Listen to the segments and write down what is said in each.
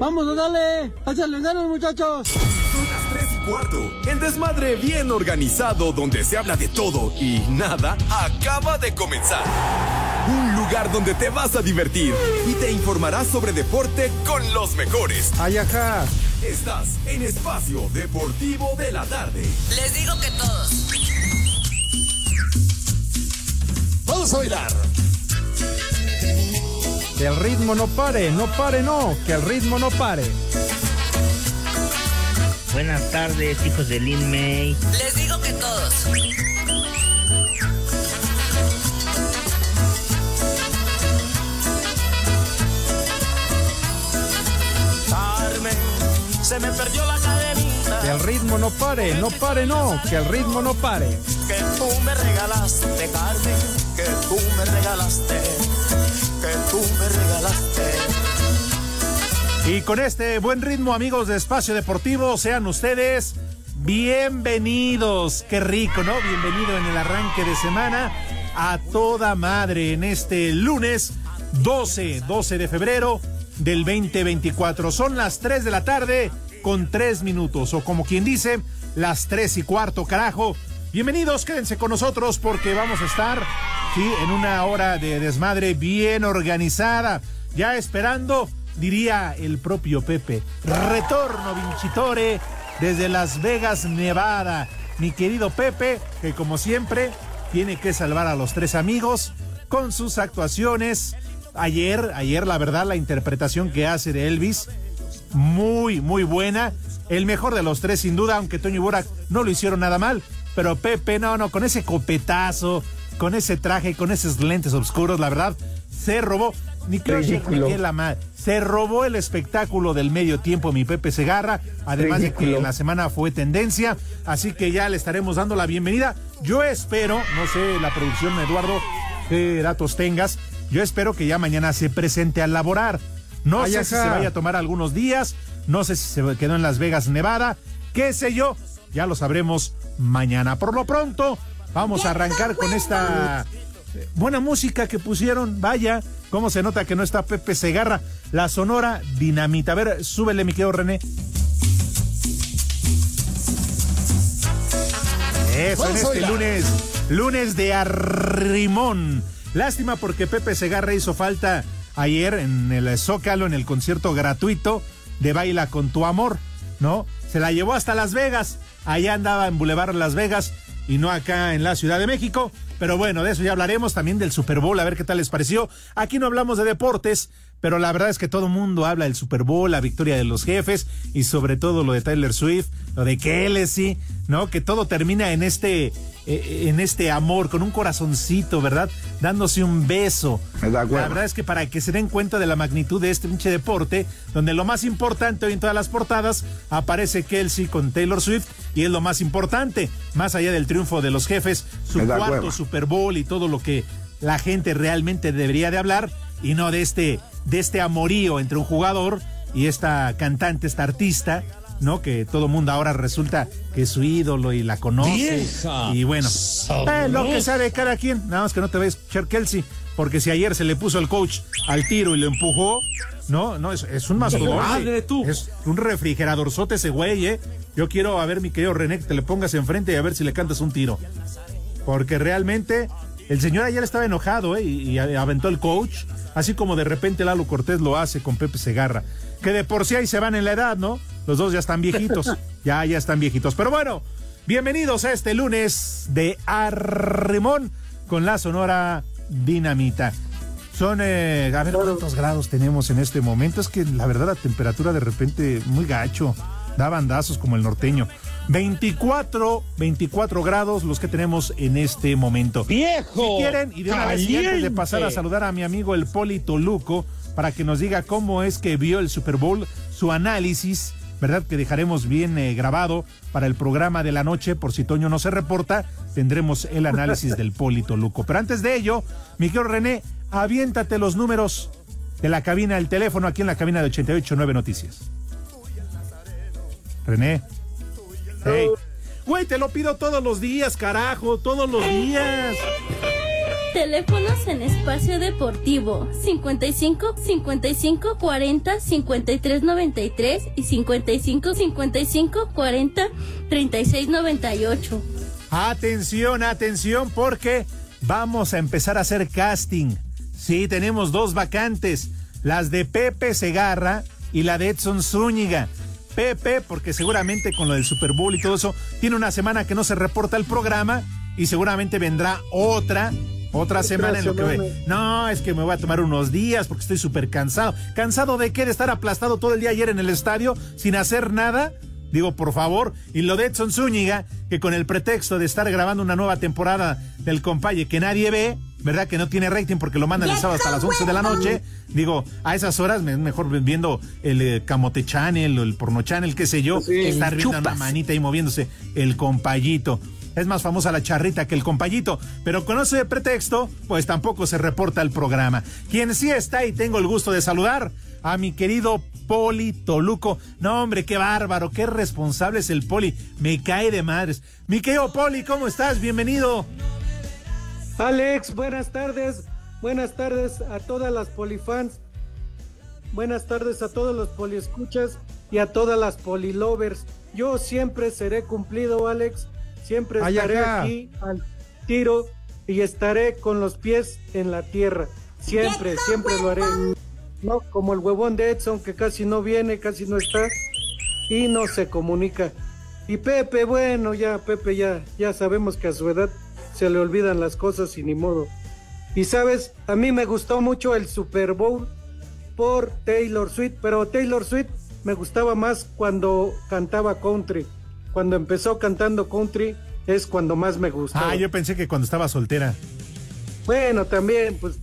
Vamos a darle, échale ganas muchachos. Son las 3 y cuarto. El desmadre bien organizado donde se habla de todo y nada acaba de comenzar. Un lugar donde te vas a divertir y te informarás sobre deporte con los mejores. Ay, ajá. Estás en Espacio Deportivo de la Tarde. Les digo que todos. Vamos a bailar. Que el ritmo no pare, no pare, no. Que el ritmo no pare. Buenas tardes, hijos de Lin May. Les digo que todos. Carmen, se me perdió la cadenita Que el ritmo no pare, no pare, no. Que el ritmo no pare. que tú me regalaste, Carmen, que tú me regalaste, que tú me regalaste. Y con este buen ritmo, amigos de Espacio Deportivo, sean ustedes bienvenidos. Qué rico, ¿no? Bienvenido en el arranque de semana a toda madre en este lunes 12, 12 de febrero del 2024. Son las 3 de la tarde con 3 minutos, o como quien dice, las 3 y cuarto, carajo. Bienvenidos, quédense con nosotros porque vamos a estar, sí, en una hora de desmadre bien organizada, ya esperando diría el propio Pepe. Retorno Vincitore desde Las Vegas, Nevada. Mi querido Pepe, que como siempre tiene que salvar a los tres amigos con sus actuaciones. Ayer, ayer la verdad la interpretación que hace de Elvis muy, muy buena. El mejor de los tres sin duda, aunque Toño y Burak no lo hicieron nada mal. Pero Pepe, no, no, con ese copetazo, con ese traje, con esos lentes oscuros, la verdad, se robó. Ni creo que la madre. Se robó el espectáculo del medio tiempo mi Pepe Segarra, además de que en la semana fue tendencia, así que ya le estaremos dando la bienvenida. Yo espero, no sé, la producción Eduardo, qué datos tengas, yo espero que ya mañana se presente a laborar. No Ay, sé si se vaya a tomar algunos días, no sé si se quedó en Las Vegas, Nevada, qué sé yo, ya lo sabremos mañana. Por lo pronto, vamos a arrancar con esta eh, buena música que pusieron. Vaya, cómo se nota que no está Pepe Segarra, la sonora dinamita. A ver, súbele, mi querido René. Eso, en este lunes, lunes de arrimón. Lástima porque Pepe Segarra hizo falta ayer en el Zócalo, en el concierto gratuito de Baila con tu amor, ¿no? Se la llevó hasta Las Vegas. Allá andaba en Boulevard Las Vegas y no acá en la Ciudad de México. Pero bueno, de eso ya hablaremos también del Super Bowl, a ver qué tal les pareció. Aquí no hablamos de deportes, pero la verdad es que todo el mundo habla del Super Bowl, la victoria de los jefes y sobre todo lo de Tyler Swift, lo de Kelly, ¿no? Que todo termina en este, eh, en este amor, con un corazoncito, ¿verdad? Dándose un beso. La verdad es que para que se den cuenta de la magnitud de este pinche deporte, donde lo más importante hoy en todas las portadas aparece Kelsey con Taylor Swift y es lo más importante, más allá del triunfo de los jefes, su cuarto. Super Bowl y todo lo que la gente realmente debería de hablar y no de este de este amorío entre un jugador y esta cantante, esta artista, ¿no? Que todo mundo ahora resulta que es su ídolo y la conoce. Vieja y bueno, eh, lo que sabe cada quien, nada más que no te ves, Cher Kelsey, porque si ayer se le puso el coach al tiro y lo empujó, no, no, es, es un mastodonte. Madre tú. Es un refrigeradorzote ese güey, ¿eh? Yo quiero a ver, mi querido René, que te le pongas enfrente y a ver si le cantas un tiro. Porque realmente el señor ayer estaba enojado ¿eh? y, y aventó el coach, así como de repente Lalo Cortés lo hace con Pepe Segarra. Que de por sí ahí se van en la edad, ¿no? Los dos ya están viejitos. ya, ya están viejitos. Pero bueno, bienvenidos a este lunes de Arrimón con la sonora dinamita. Son, eh, a ver cuántos grados tenemos en este momento. Es que la verdad la temperatura de repente muy gacho. Da bandazos como el norteño. 24, 24 grados los que tenemos en este momento. ¡Viejo! Si quieren, y de una vez antes de pasar a saludar a mi amigo el Polito Luco, para que nos diga cómo es que vio el Super Bowl, su análisis, ¿verdad? Que dejaremos bien eh, grabado para el programa de la noche, por si Toño no se reporta, tendremos el análisis del Polito Luco. Pero antes de ello, Miguel René, aviéntate los números de la cabina, el teléfono aquí en la cabina de 889 Noticias. René. Hey. Güey, te lo pido todos los días, carajo, todos los días. Teléfonos en espacio deportivo 55 55 40 53 93 y 55 55 40 36 98. Atención, atención, porque vamos a empezar a hacer casting. Sí, tenemos dos vacantes, las de Pepe Segarra y la de Edson Zúñiga. Pepe, porque seguramente con lo del Super Bowl y todo eso, tiene una semana que no se reporta el programa y seguramente vendrá otra otra semana en lo que ve. No, es que me voy a tomar unos días porque estoy súper cansado. ¿Cansado de qué? ¿De estar aplastado todo el día ayer en el estadio sin hacer nada? Digo, por favor. Y lo de Edson Zúñiga, que con el pretexto de estar grabando una nueva temporada del compaye que nadie ve, ¿verdad? Que no tiene rating porque lo mandan el sábado hasta las 11 de la noche. Digo, a esas horas es mejor viendo el eh, Camote Channel o el Porno Channel, qué sé yo, estar viendo una manita ahí moviéndose el compayito. Es más famosa la charrita que el compayito, pero con ese pretexto, pues tampoco se reporta el programa. Quien sí está y tengo el gusto de saludar a mi querido Poli Toluco. No, hombre, qué bárbaro, qué responsable es el Poli. Me cae de madres. Mi querido Poli, ¿cómo estás? Bienvenido. Alex, buenas tardes. Buenas tardes a todas las polifans. Buenas tardes a todos los poliescuchas y a todas las polilovers. Yo siempre seré cumplido, Alex. Siempre estaré aquí al tiro y estaré con los pies en la tierra. Siempre, siempre lo haré. No como el huevón de Edson que casi no viene, casi no está y no se comunica. Y Pepe, bueno, ya Pepe ya ya sabemos que a su edad se le olvidan las cosas y ni modo. Y sabes, a mí me gustó mucho el Super Bowl por Taylor Swift, pero Taylor Swift me gustaba más cuando cantaba country cuando empezó cantando country es cuando más me gustó. Ah, yo pensé que cuando estaba soltera. Bueno, también, pues,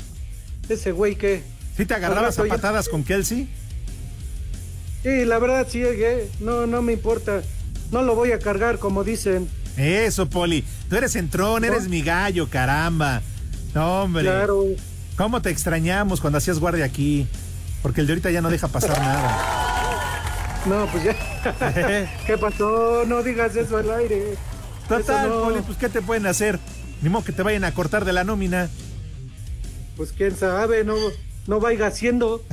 ese güey que... ¿Sí te agarrabas a patadas con Kelsey? Sí, la verdad sí, eh, no, no me importa. No lo voy a cargar, como dicen. Eso, Poli. Tú eres entrón, eres mi gallo, caramba. No, hombre. Claro. ¿Cómo te extrañamos cuando hacías guardia aquí? Porque el de ahorita ya no deja pasar nada. No, pues ya. ¿Qué pasó? No digas eso al aire. Total, Poli, pues ¿qué te pueden hacer? Ni modo que te vayan a cortar de la nómina. Pues quién sabe, no, no vaya haciendo.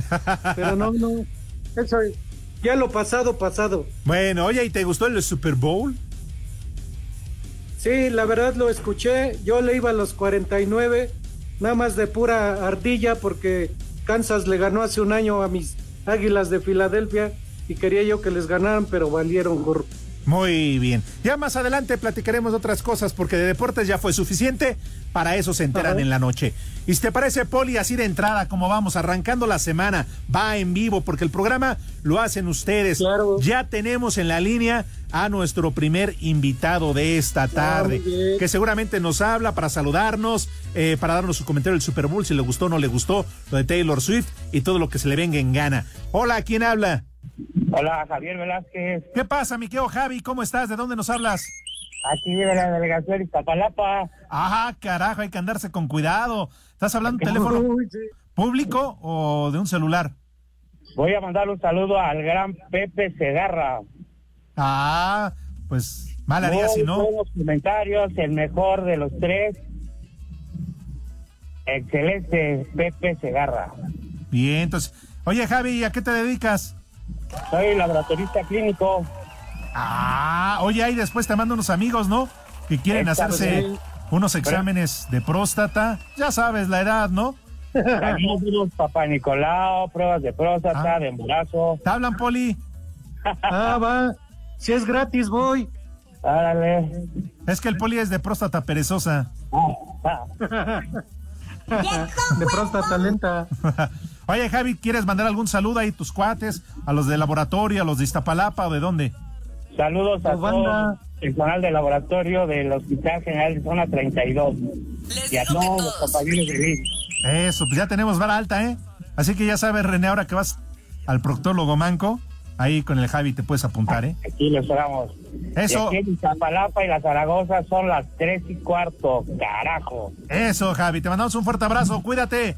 Pero no, no. Eso ya lo pasado, pasado. Bueno, oye, ¿y te gustó el Super Bowl? Sí, la verdad lo escuché. Yo le iba a los 49, nada más de pura ardilla, porque Kansas le ganó hace un año a mis Águilas de Filadelfia y quería yo que les ganaran, pero valieron gorro. Muy bien. Ya más adelante platicaremos de otras cosas porque de deportes ya fue suficiente. Para eso se enteran en la noche. ¿Y si te parece, Poli, así de entrada, como vamos arrancando la semana, va en vivo porque el programa lo hacen ustedes. Ya tenemos en la línea a nuestro primer invitado de esta tarde, que seguramente nos habla para saludarnos, eh, para darnos su comentario del Super Bowl, si le gustó o no le gustó, lo de Taylor Swift y todo lo que se le venga en gana. Hola, ¿quién habla? Hola, Javier Velázquez. ¿Qué pasa, mi querido Javi? ¿Cómo estás? ¿De dónde nos hablas? Aquí de la delegación Iztapalapa. Ajá, carajo, hay que andarse con cuidado. ¿Estás hablando de teléfono público o de un celular? Voy a mandar un saludo al gran Pepe Segarra. Ah, pues mal haría si no. Buenos comentarios, el mejor de los tres. Excelente, Pepe Segarra. Bien, entonces, oye Javi, ¿a qué te dedicas? Soy laboratorista clínico. Ah, oye, ahí después te mando unos amigos, ¿no? Que quieren hacerse unos exámenes de próstata. Ya sabes la edad, ¿no? papá Nicolau, pruebas de próstata, ah. de embarazo. ¿Te hablan, Poli? ah, va. Si es gratis, voy. Árale. Es que el Poli es de próstata perezosa. de próstata lenta. Oye, Javi, ¿quieres mandar algún saludo ahí tus cuates, a los de laboratorio, a los de Iztapalapa o de dónde? Saludos a todo el canal de laboratorio del Hospital General de Zona 32. y a todos los compañeros de Eso, pues ya tenemos vara alta, ¿eh? Así que ya sabes, René, ahora que vas al proctólogo Manco, ahí con el Javi te puedes apuntar, ¿eh? Aquí lo esperamos. Eso. Y aquí en Zapalapa y la Zaragoza son las tres y cuarto, carajo. Eso, Javi, te mandamos un fuerte abrazo, cuídate.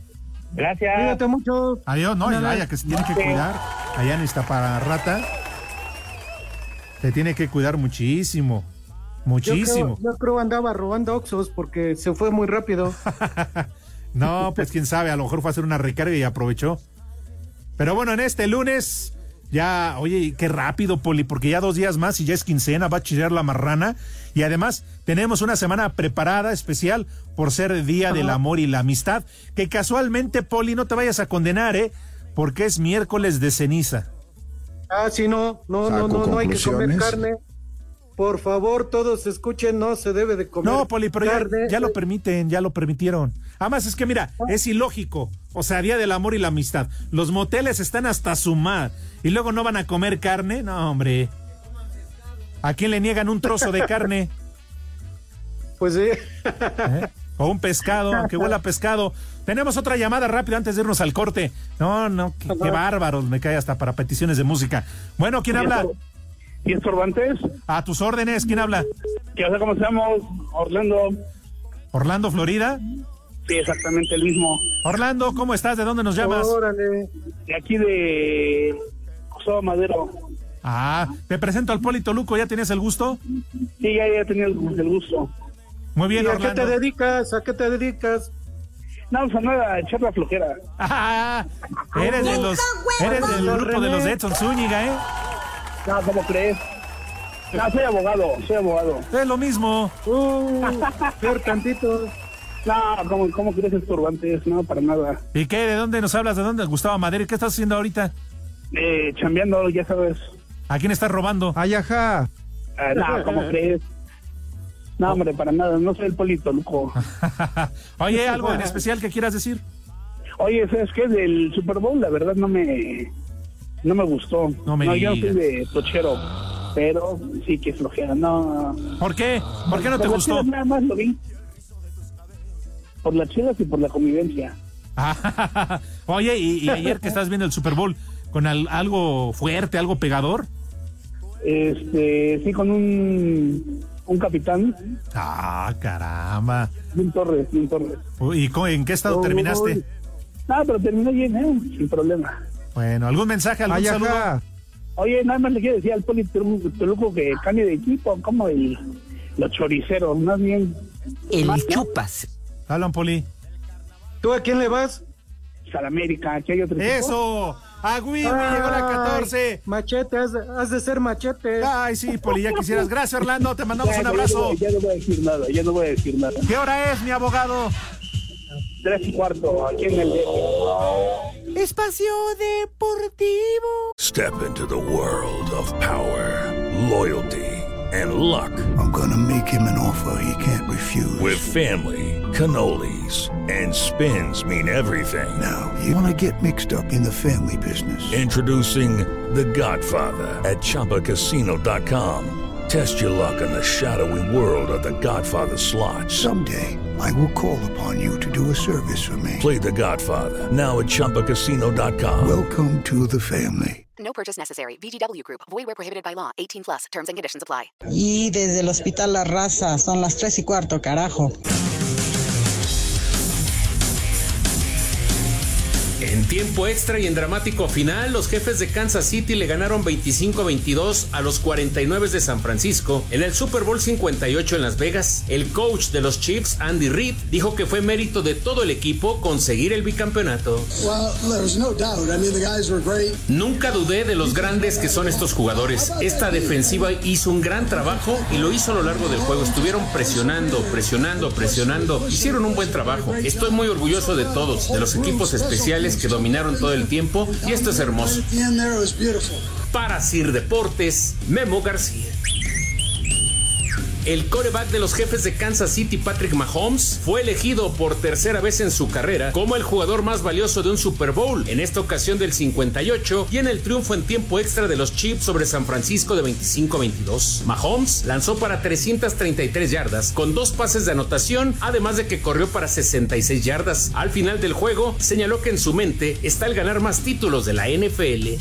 Gracias. Cuídate mucho. Adiós, no, y vaya que se tiene que cuidar. Allá en Iztaparrata. Se tiene que cuidar muchísimo. Muchísimo. Yo creo, yo creo andaba robando Oxos porque se fue muy rápido. no, pues quién sabe, a lo mejor fue a hacer una recarga y aprovechó. Pero bueno, en este lunes, ya, oye, qué rápido, Poli, porque ya dos días más y ya es quincena, va a chillar la marrana. Y además, tenemos una semana preparada especial por ser Día del Amor y la Amistad. Que casualmente, Poli, no te vayas a condenar, ¿eh? Porque es miércoles de ceniza. Ah, sí, no, no, no, no, no hay que comer carne. Por favor, todos escuchen, no se debe de comer. No, Poli, pero ya, ya, lo permiten, ya lo permitieron. Además, es que mira, es ilógico. O sea, Día del Amor y la Amistad. Los moteles están hasta su mar. Y luego no van a comer carne. No, hombre. ¿A quién le niegan un trozo de carne? Pues sí. ¿Eh? O un pescado, aunque huela a pescado. Tenemos otra llamada rápida antes de irnos al corte. No, no, qué, qué bárbaros, me cae hasta para peticiones de música. Bueno, ¿quién habla? ¿Y es Cervantes? A tus órdenes, ¿quién habla? Ya sé cómo estamos, Orlando. ¿Orlando, Florida? Sí, exactamente el mismo. Orlando, ¿cómo estás? ¿De dónde nos llamas? Órale. De aquí de Gustavo Madero. Ah, te presento al Polito Luco, ¿ya tienes el gusto? Sí, ya, ya tenía el, gusto. Muy bien, ¿Y a Orlando. qué te dedicas? ¿A qué te dedicas? No, o sea, nada, a echar la flojera. Ah, eres de los, eres del grupo de los de Edson Zúñiga, ¿eh? No, ¿cómo crees? No, soy abogado, soy abogado. Es lo mismo. Uh, peor tantito. No, ¿cómo, cómo crees estorbantes? No, para nada. ¿Y qué? ¿De dónde nos hablas? ¿De dónde? Gustavo Madero. ¿Qué estás haciendo ahorita? Eh, chambeando, ya sabes. ¿A quién estás robando? Ay, ajá. Ah, no, ¿cómo crees? No, hombre, para nada, no soy el polito, Luco. Oye, ¿algo en especial que quieras decir? Oye, ¿sabes qué? Del Super Bowl, la verdad no me no me gustó. No me yo no soy digas. de tochero, pero sí que flojera, no. ¿Por qué? ¿Por qué no te Por las gustó? chelas Nada más lo vi. Por las chelas y por la convivencia. Oye, ¿y, y ayer que estás viendo el Super Bowl con al- algo fuerte, algo pegador? Este, sí, con un, un capitán, Ah, caramba. un Torres, un Torres. Uy, ¿Y co- en qué estado Uy. terminaste? No, pero terminé bien, ¿eh? Sin problema. Bueno, ¿algún mensaje, algún Ay, saludo? Oye, nada más le quiero decir al Poli Toluco que cambie de equipo, como el, los choriceros, más bien. El más, chupas. Hablan, Poli. ¿Tú a quién le vas? Salamérica, aquí hay otro equipo. ¡Eso! ¡A Wiwi! Llegó la 14. Ay, Machete, has de, has de ser machete. Ay, sí, Poli, ya quisieras. Gracias, Orlando. Te mandamos Ya, un ya no abrazo. voy- Ya no voy a decir nada, ya no voy a decir nada. ¿Qué hora es, mi abogado? Tres y cuarto, aquí en el Espacio Deportivo. Step into the world of power, loyalty, and luck. I'm gonna make him an offer he can't refuse. With family, cannolis, and spins mean everything. Now, you wanna get mixed up in the family business. Introducing The Godfather at ChumbaCasino.com. Test your luck in the shadowy world of The Godfather slot. Someday, I will call upon you to do a service for me. Play The Godfather now at ChumbaCasino.com. Welcome to the family. No purchase necessary. VGW Group. Void where prohibited by law. 18 plus. Terms and conditions apply. Y desde el Hospital La Raza, son las tres y cuarto, carajo. Tiempo extra y en dramático final, los jefes de Kansas City le ganaron 25-22 a los 49 de San Francisco en el Super Bowl 58 en Las Vegas. El coach de los Chiefs, Andy Reid, dijo que fue mérito de todo el equipo conseguir el bicampeonato. Nunca dudé de los grandes que son estos jugadores. Esta defensiva hizo un gran trabajo y lo hizo a lo largo del juego. Estuvieron presionando, presionando, presionando. Hicieron un buen trabajo. Estoy muy orgulloso de todos, de los equipos especiales que dominaron todo el tiempo y esto es hermoso. Para Sir Deportes, Memo García. El coreback de los jefes de Kansas City, Patrick Mahomes, fue elegido por tercera vez en su carrera como el jugador más valioso de un Super Bowl, en esta ocasión del 58 y en el triunfo en tiempo extra de los Chiefs sobre San Francisco de 25-22. Mahomes lanzó para 333 yardas con dos pases de anotación, además de que corrió para 66 yardas. Al final del juego, señaló que en su mente está el ganar más títulos de la NFL.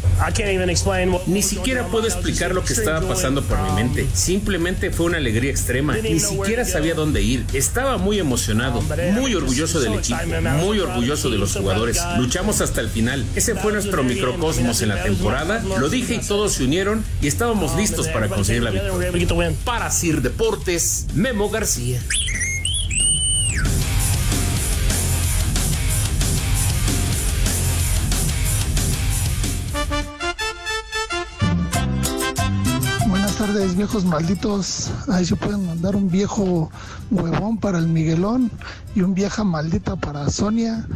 Ni siquiera puedo explicar lo que estaba pasando por mi mente. Simplemente fue una alegría extrema. Ni siquiera sabía dónde ir. Estaba muy emocionado, muy orgulloso del equipo, muy orgulloso de los jugadores. Luchamos hasta el final. Ese fue nuestro microcosmos en la temporada. Lo dije y todos se unieron y estábamos listos para conseguir la victoria. Para Sir Deportes, Memo García. Viejos malditos. Ahí se pueden mandar un viejo huevón para el Miguelón y un vieja maldita para Sonia,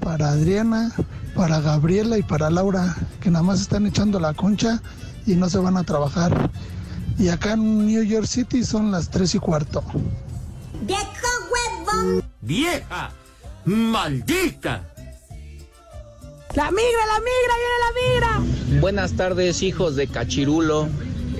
para Adriana, para Gabriela y para Laura, que nada más están echando la concha y no se van a trabajar. Y acá en New York City son las tres y cuarto. ¡Viejo huevón! ¡Vieja! ¡Maldita! ¡La migra, la migra, viene la migra! Buenas tardes, hijos de Cachirulo.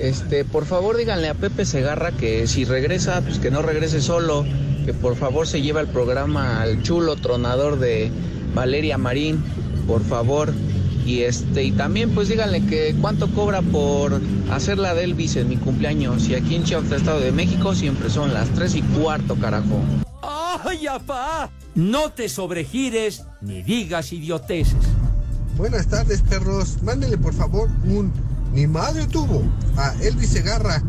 Este, por favor díganle a Pepe Segarra que si regresa, pues que no regrese solo, que por favor se lleve al programa al chulo tronador de Valeria Marín, por favor. Y este, y también pues díganle que cuánto cobra por hacer la de Elvis en mi cumpleaños. Y aquí en Chiapas, Estado de México, siempre son las tres y cuarto, carajo. ¡Ay, apá! No te sobregires ni digas idioteces. Buenas tardes, perros. Mándenle por favor un Mi madre tuvo a Elvis Segarra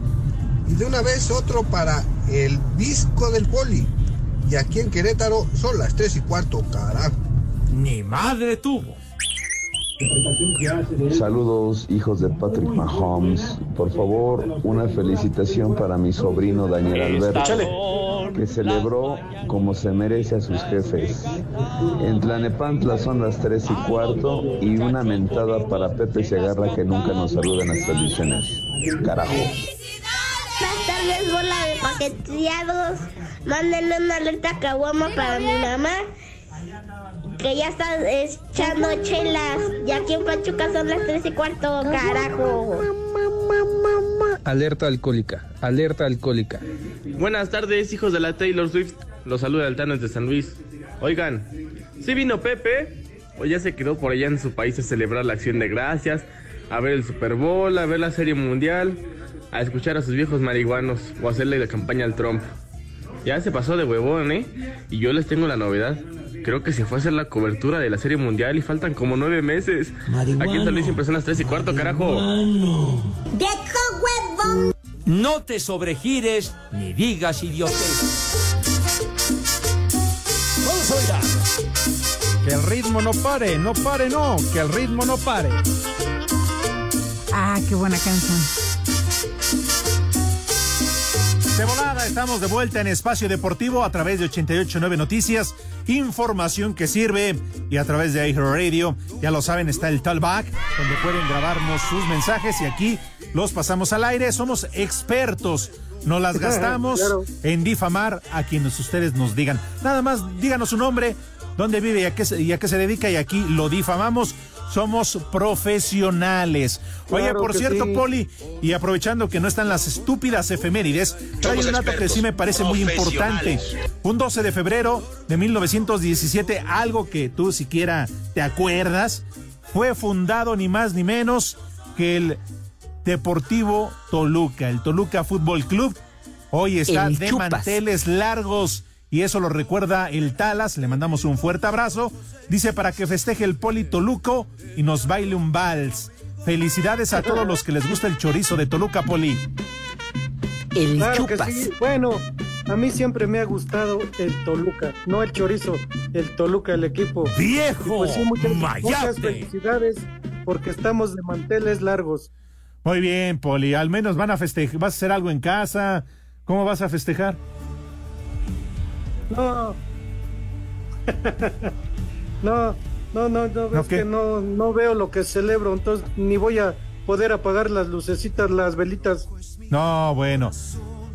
y de una vez otro para el Visco del Poli. Y aquí en Querétaro son las tres y cuarto, carajo. Ni madre tuvo. Saludos, hijos de Patrick Mahomes. Por favor, una felicitación para mi sobrino Daniel Alberto, que celebró como se merece a sus jefes. En Tlanepantla son las 3 y cuarto y una mentada para Pepe Segarra que nunca nos saluda en las transmisiones. Carajo. Buenas tardes, bola de paqueteados. Mándenle una alerta caguama para mi mamá. Que ya está echando chelas. Y aquí en Pachuca son las tres y cuarto, carajo. Alerta alcohólica, alerta alcohólica. Buenas tardes, hijos de la Taylor Swift. Los saluda Altanos de San Luis. Oigan, ¿sí vino Pepe? ¿O ya se quedó por allá en su país a celebrar la acción de gracias? A ver el Super Bowl, a ver la Serie Mundial, a escuchar a sus viejos marihuanos o hacerle la campaña al Trump. Ya se pasó de huevón, ¿eh? Y yo les tengo la novedad. Creo que se fue a hacer la cobertura de la Serie Mundial y faltan como nueve meses. Aquí en San Luis siempre son las tres y cuarto, carajo. ¡Viejo huevón! No te sobregires ni digas idioteces. Vamos a bailar. Que el ritmo no pare, no pare, no, que el ritmo no pare. Ah, qué buena canción. De volada, estamos de vuelta en Espacio Deportivo a través de 889 Noticias, información que sirve y a través de iHeart Radio, ya lo saben, está el Talkback, donde pueden grabarnos sus mensajes y aquí los pasamos al aire. Somos expertos, no las gastamos Claro. en difamar a quienes ustedes nos digan. Nada más díganos su nombre, dónde vive y a qué y a qué se dedica y aquí lo difamamos. Somos profesionales. Oye, Claro por cierto, sí. Poli, y aprovechando que no están las estúpidas efemérides, trae un dato que sí me parece muy importante. Un 12 de febrero de 1917, algo que tú siquiera te acuerdas, fue fundado ni más ni menos que el Deportivo Toluca, el Toluca Fútbol Club. Hoy está El de Chupas. manteles largos y eso lo recuerda el Talas. Le mandamos un fuerte abrazo. Dice para que festeje el Poli Toluco y nos baile un vals. Felicidades a todos los que les gusta el chorizo de Toluca, Poli. El Claro que sí. Bueno, a mí siempre me ha gustado el Toluca, no el chorizo, el Toluca, el equipo. ¡Viejo! Y pues sí, muchas, muchas felicidades porque estamos de manteles largos. Muy bien, Poli. Al menos van a festejar. ¿Vas a hacer algo en casa? ¿Cómo vas a festejar? No. no, no, no, no, ¿No es que no, no veo lo que celebro, entonces ni voy a poder apagar las lucecitas, las velitas. No, bueno.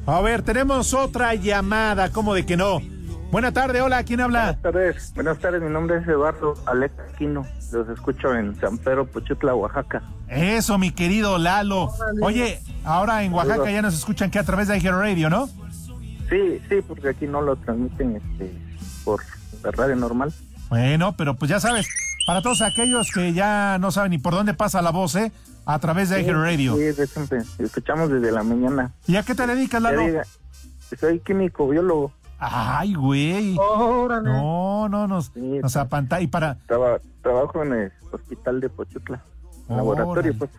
A ver, tenemos otra llamada, ¿cómo de que no? Buena tarde, hola, ¿quién habla? Buenas tardes, buenas tardes, mi nombre es Eduardo Alex Aquino, los escucho en San Pedro, Pochutla, Oaxaca. Eso, mi querido Lalo. Oye, ahora en Oaxaca ya nos escuchan que a través de Hero Radio, ¿no? Sí, sí, porque aquí no lo transmiten este, por la radio normal. Bueno, pero pues ya sabes, para todos aquellos que ya no saben ni por dónde pasa la voz, ¿eh? A través de Sí, Radio. Sí, de siempre, escuchamos desde la mañana. ¿Y a qué te dedicas, Lalo? Soy químico, biólogo. Ay, güey. No, no, nos, nos apanta y para... Traba- trabajo en el hospital de Pochutla, laboratorio, Órale. pues.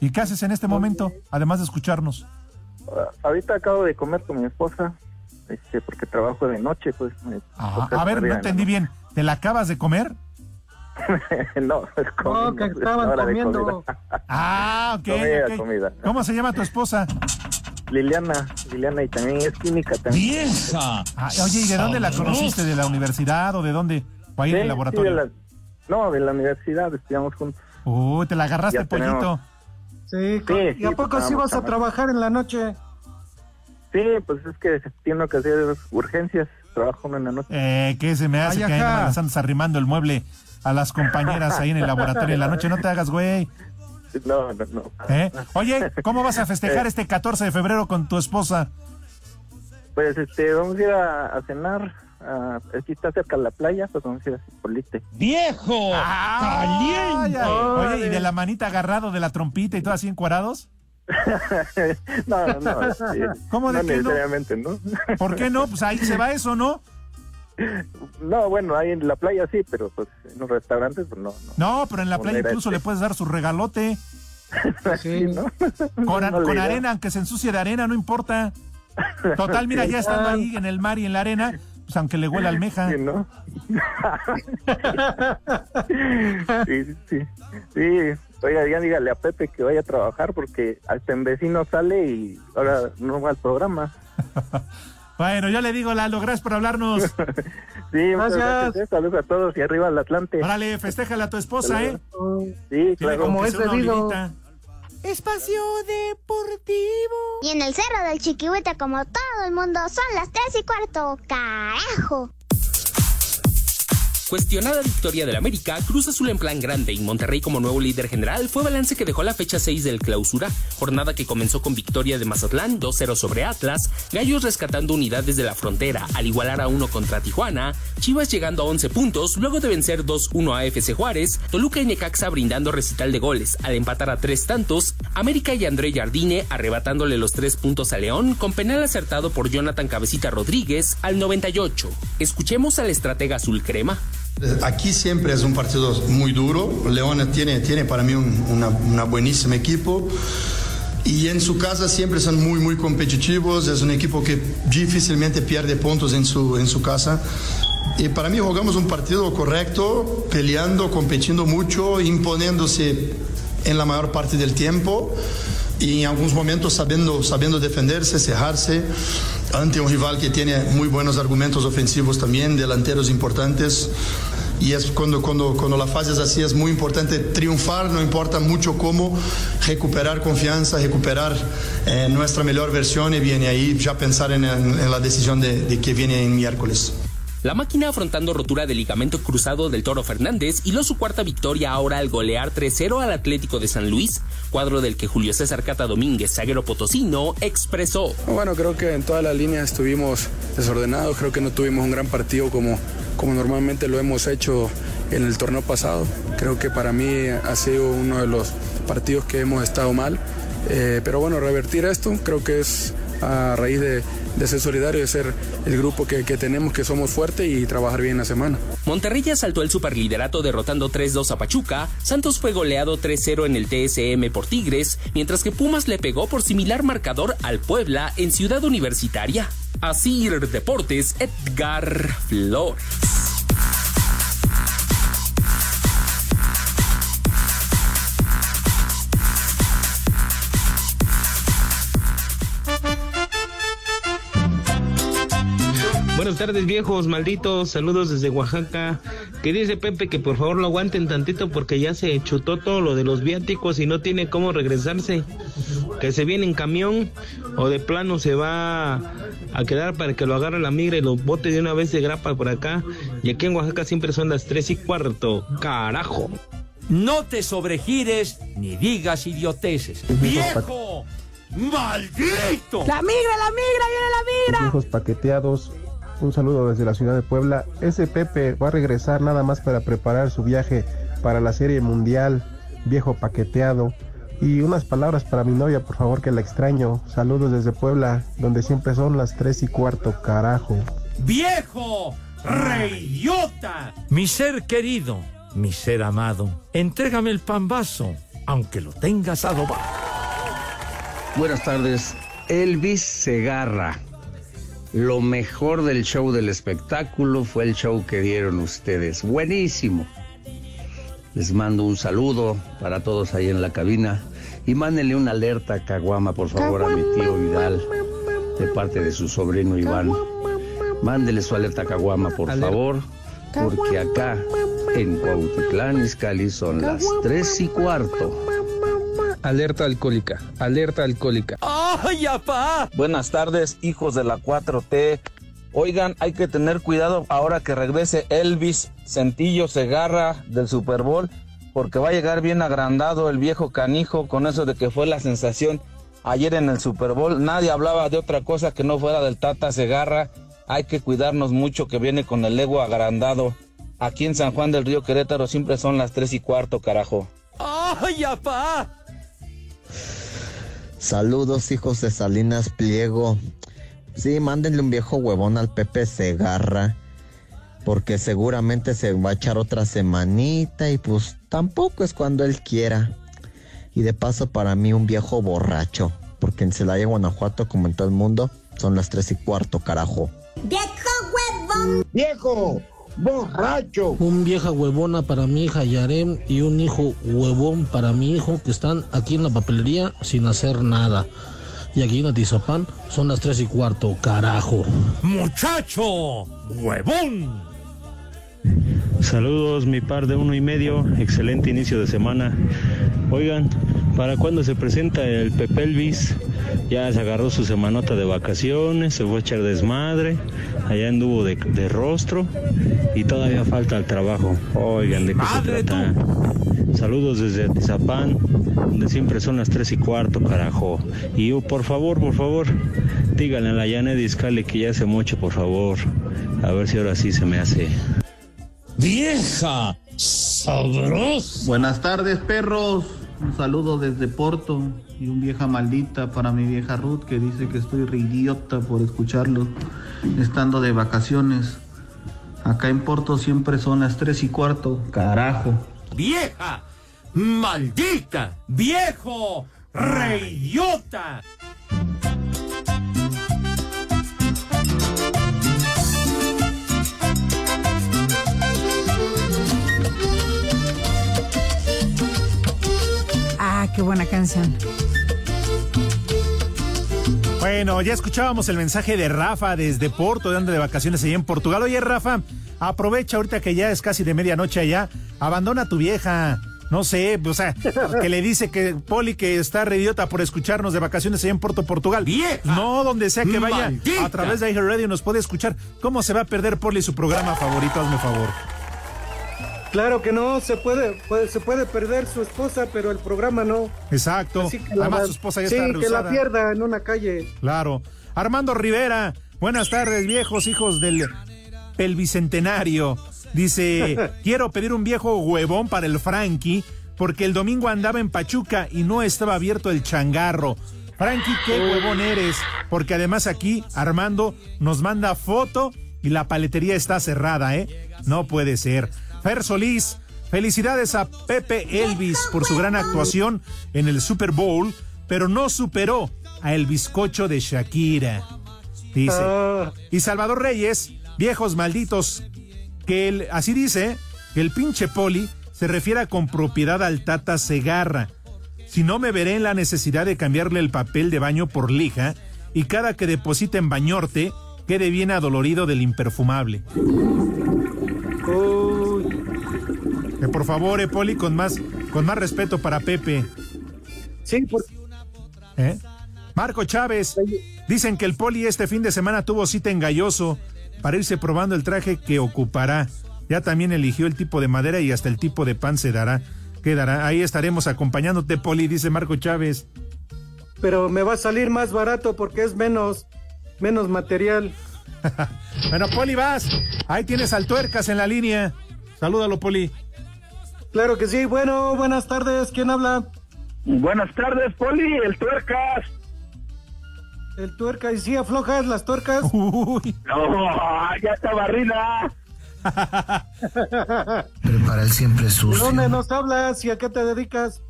¿Y qué haces en este momento, además de escucharnos? Ah, Ahorita acabo de comer con mi esposa, este, porque trabajo de noche, pues. Ajá. A ver, no entendí bien. ¿Te la acabas de comer? no, es comida, que pues, estaban comiendo. Ah, ok. Comida, ok. comida. ¿Cómo se llama tu esposa? Liliana, Liliana, y también es química también. Ah, oye, ¿y de dónde la conociste? ¿De la universidad o de dónde? ¿O ahí en Sí, el sí, laboratorio? de la- no, de la universidad, estudiamos juntos. Uy, te la agarraste, Ya tenemos- pollito. Sí, Sí, ¿y a sí, poco sí vas a trabajar en la noche? Sí, pues es que tengo que hacer urgencias, trabajo en la noche. Eh, ¿Qué se me hace Ay, que ahí andas arrimando el mueble a las compañeras ahí en el laboratorio en la noche? No te hagas, güey. No, no, no. ¿Eh? Oye, ¿cómo vas a festejar Eh. este 14 de febrero con tu esposa? Pues este, vamos a ir a, a cenar. A- aquí está cerca la playa, pues vamos a ir a Cipolite. ¡Viejo! ¡Caliente! Oye, ¿y de la manita agarrado de la trompita y todo así encuadrados? no, no, no. este, ¿Cómo de no que no? necesariamente, ¿no? ¿Por qué no? Pues ahí se va eso, ¿no? No, bueno, ahí en la playa sí, pero pues en los restaurantes, pues no. no. No, pero en la playa incluso este. le puedes dar su regalote. Sí, ¿no? Con, No con arena, aunque se ensucie de arena, no importa. Total, mira, ya estando ahí en el mar y en la arena, pues aunque le huela almeja. Sí, ¿no? sí, sí, sí. Oiga, ya dígale a Pepe que vaya a trabajar porque hasta en vecino sale y ahora no va al programa. Bueno, yo le digo, Lalo, gracias por hablarnos. Sí, muchas gracias. eh, Saludos a todos y arriba al Atlante. Órale, festéjale a tu esposa, ¿eh? Sí, claro. sea una olvidita. Espacio Deportivo. Y en el cerro del Chiquihuite, como todo el mundo, son las tres y cuarto. ¡Carajo! Cuestionada victoria del América, Cruz Azul en plan grande y Monterrey como nuevo líder general fue balance que dejó la fecha 6 del clausura, jornada que comenzó con victoria de Mazatlán 2-0 sobre Atlas, Gallos rescatando unidades de la frontera al igualar a 1 contra Tijuana, Chivas llegando a 11 puntos luego de vencer 2-1 a FC Juárez, Toluca y Necaxa brindando recital de goles al empatar a tres tantos, América y André Jardine arrebatándole los tres puntos a León con penal acertado por Jonathan Cabecita Rodríguez al 98. Escuchemos al estratega azul crema. Aquí siempre es un partido muy duro. León tiene, tiene para mí un una, buenísimo equipo. Y en su casa siempre son muy, muy competitivos. Es un equipo que difícilmente pierde puntos en su, en su casa. Y para mí jugamos un partido correcto, peleando, competiendo mucho, imponiéndose en la mayor parte del tiempo y en algunos momentos sabiendo, sabiendo defenderse, cerrarse ante un rival que tiene muy buenos argumentos ofensivos también, delanteros importantes. Y es cuando, cuando, cuando la fase es así, es muy importante triunfar, no importa mucho cómo, recuperar confianza, recuperar eh, nuestra mejor versión y viene ahí ya pensar en, la decisión de, de que viene en miércoles. La máquina afrontando rotura de ligamento cruzado del Toro Fernández hiló su cuarta victoria ahora al golear 3-0 al Atlético de San Luis, cuadro del que Julio César Cata Domínguez, zaguero potosino, expresó. Bueno, creo que en toda la línea estuvimos desordenados, creo que no tuvimos un gran partido como, como normalmente lo hemos hecho en el torneo pasado. Creo que para mí ha sido uno de los partidos que hemos estado mal, Eh, pero bueno, revertir esto creo que es a raíz de, de ser solidario, de ser el grupo que, que tenemos, que somos fuertes y trabajar bien la semana. Monterrey asaltó el superliderato derrotando 3-2 a Pachuca, Santos fue goleado 3-0 en el TSM por Tigres, mientras que Pumas le pegó por similar marcador al Puebla en Ciudad Universitaria. Así Deportes, Edgar Flores. Buenas tardes viejos, malditos, saludos desde Oaxaca. que dice Pepe que por favor lo aguanten tantito porque ya se chutó todo lo de los viáticos y no tiene cómo regresarse. Que se viene en camión o de plano se va a quedar para que lo agarre la migra y lo bote de una vez de grapa por acá. Y aquí en Oaxaca siempre son las tres y cuarto. Carajo. No te sobregires ni digas idioteces. ¡Viejo! ¡Maldito! La migra, la migra, viene la migra. Hijos paqueteados. Un saludo desde la ciudad de Puebla. Ese Pepe va a regresar nada más para preparar su viaje para la Serie Mundial. Viejo paqueteado. Y unas palabras para mi novia, por favor, que la extraño. Saludos desde Puebla, donde siempre son las tres y cuarto, carajo. ¡Viejo! ¡Reyota! Mi ser querido, mi ser amado, entrégame el pambazo, aunque lo tengas adobado. Buenas tardes. Elvis Segarra. Lo mejor del show del espectáculo fue el show que dieron ustedes. Buenísimo. Les mando un saludo para todos ahí en la cabina y mándenle una alerta a Caguama, por favor, a mi tío Vidal, de parte de su sobrino Iván. Mándele su alerta a Caguama, por favor, porque acá en Cuautitlán, Izcalli, son las tres y cuarto. Alerta alcohólica, alerta alcohólica. ¡Ay, apá! Buenas tardes, hijos de la 4T. Oigan, hay que tener cuidado ahora que regrese Elvis Centillo Segarra del Super Bowl, porque va a llegar bien agrandado el viejo canijo con eso de que fue la sensación ayer en el Super Bowl. Nadie hablaba de otra cosa que no fuera del Tata Segarra. Hay que cuidarnos mucho que viene con el ego agrandado. Aquí en San Juan del Río Querétaro siempre son las tres y cuarto, carajo. ¡Ay, apá! Saludos, hijos de Salinas Pliego. Sí, mándenle un viejo huevón al Pepe Segarra. Porque seguramente se va a echar otra semanita y pues tampoco es cuando él quiera. Y de paso para mí un viejo borracho. Porque en Celaya, Guanajuato, como en todo el mundo, son las tres y cuarto, carajo. ¡Viejo huevón! ¡Viejo! Borracho. Un vieja huevona para mi hija Yarem y un hijo huevón para mi hijo que están aquí en la papelería sin hacer nada. Y aquí en Atizapán son las tres y cuarto, carajo. ¡Muchacho! ¡Huevón! Saludos, mi par de uno y medio. Excelente inicio de semana. Oigan, ¿para cuándo se presenta el Pepe Elvis? Ya se agarró su semanota de vacaciones, se fue a echar desmadre, allá anduvo de, de rostro y todavía falta el trabajo. Oigan, ¿de qué se trata? Saludos desde Atizapán, donde siempre son las tres y cuarto, carajo. Y oh, por favor, por favor, díganle a la Janet Discale que ya hace mucho, por favor. A ver si ahora sí se me hace. ¡Vieja! ¡Sabrosa! Buenas tardes, perros. Un saludo desde Porto y un vieja maldita para mi vieja Ruth que dice que estoy re idiota por escucharlo estando de vacaciones. Acá en Porto siempre son las tres y cuarto. Carajo. ¡Vieja! ¡Maldita! ¡Viejo! ¡Reyota! Ah, qué buena canción. Bueno, ya escuchábamos el mensaje de Rafa desde Porto, de anda de vacaciones allá en Portugal. Oye, Rafa, aprovecha ahorita que ya es casi de medianoche allá, abandona a tu vieja. No sé, o sea, que le dice que Poli que está re idiota por escucharnos de vacaciones allá en Porto, Portugal. ¡Vieja! No, donde sea que vaya, ¡Maldita! a través de iHeartRadio nos puede escuchar. ¿Cómo se va a perder Poli su programa favorito? Hazme favor. Claro que no, se puede, puede- se puede perder su esposa, pero el programa no. Exacto. La- Además, su esposa ya sí, está que la pierda en una calle. Claro. Armando Rivera, buenas tardes, viejos hijos del el bicentenario. Dice, quiero pedir un viejo huevón para el Frankie, porque el domingo andaba en Pachuca y no estaba abierto el changarro. Frankie, qué huevón eres, porque además aquí Armando nos manda foto y la paletería está cerrada, ¿eh? No puede ser. Fer Solís, felicidades a Pepe Elvis por su gran actuación en el Super Bowl, pero no superó a el bizcocho de Shakira. Dice. Ah. Y Salvador Reyes, viejos malditos, que el, así dice, que el pinche poli se refiere con propiedad al Tata Segarra. Si no me veré en la necesidad de cambiarle el papel de baño por lija y cada que deposite en bañorte quede bien adolorido del imperfumable. Por favor, eh, Poli, con más, con más respeto para Pepe. Sí, por... ¿Eh? Marco Chávez, dicen que el Poli este fin de semana tuvo cita en Galloso para irse probando el traje que ocupará. Ya también eligió el tipo de madera y hasta el tipo de pan se dará. Quedará. Ahí estaremos acompañándote, Poli, dice Marco Chávez. Pero me va a salir más barato porque es menos, menos material. bueno, Poli, vas. Ahí tienes al tuercas en la línea. Salúdalo, Poli. Claro que sí. Bueno, buenas tardes. ¿Quién habla? Buenas tardes, Poli, el tuercas. El tuerca, y sí, aflojas las tuercas. Uy. No, ya está barrida. Prepara el siempre ¿De sucio. dónde nos hablas y a qué te dedicas?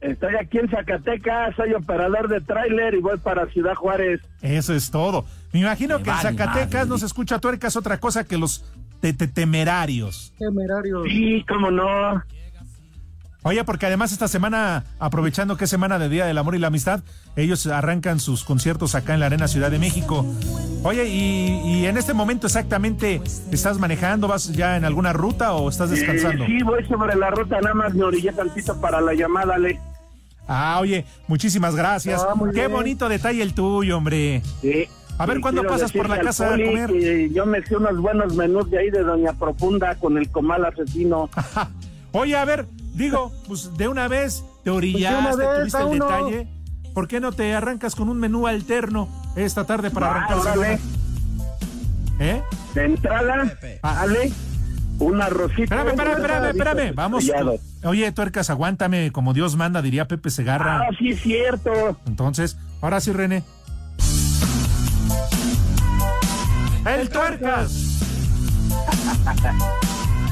Estoy aquí en Zacatecas, soy operador de tráiler y voy para Ciudad Juárez. Eso es todo. Me imagino que en vale Zacatecas madre. no se escucha tuercas otra cosa que los te- te- temerarios. Temerario. Sí, cómo no. Oye, porque además esta semana, aprovechando que es semana de Día del Amor y la Amistad, ellos arrancan sus conciertos acá en la Arena Ciudad de México. Oye, y, y en este momento exactamente, ¿estás manejando? ¿Vas ya en alguna ruta o estás descansando? Eh, sí, voy sobre la ruta, nada más me orillé tantito para la llamada, Le. Ah, oye, muchísimas gracias. Ah, Qué bien. bonito detalle el tuyo, hombre. Sí. A ver, ¿cuándo pasas por la casa a comer? que yo me hice unos buenos menús de ahí de Doña Profunda con el comal asesino. Oye, a ver, digo, pues de una vez te orillaste, Pues de una vez, tuviste el uno. detalle. ¿Por qué no te arrancas con un menú alterno esta tarde para Va, arrancar órale. semana? ¿Eh? De entrada, Ale, un arrocito. Espérame, espérame, espérame, espérame. Vamos. Oye, tuercas, aguántame como Dios manda, diría Pepe Segarra. Ah, sí, es cierto. Entonces, ahora sí, René. ¡El tuercas!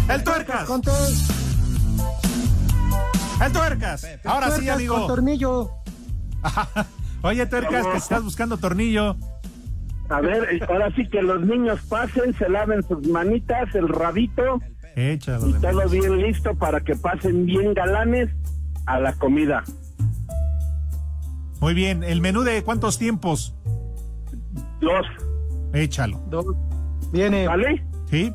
¡El tuercas! Con todo- ¡El tuercas! Ahora sí, tuercas Con amigo. tornillo. Oye, tuercas, que estás buscando tornillo. A ver, ahora sí que los niños pasen, se laven sus manitas, el rabito Échalo. y todo bien listo para que pasen bien galanes a la comida. Muy bien, ¿el menú de cuántos tiempos? Dos, Échalo. Dos. Viene. ¿vale? ¿Sí?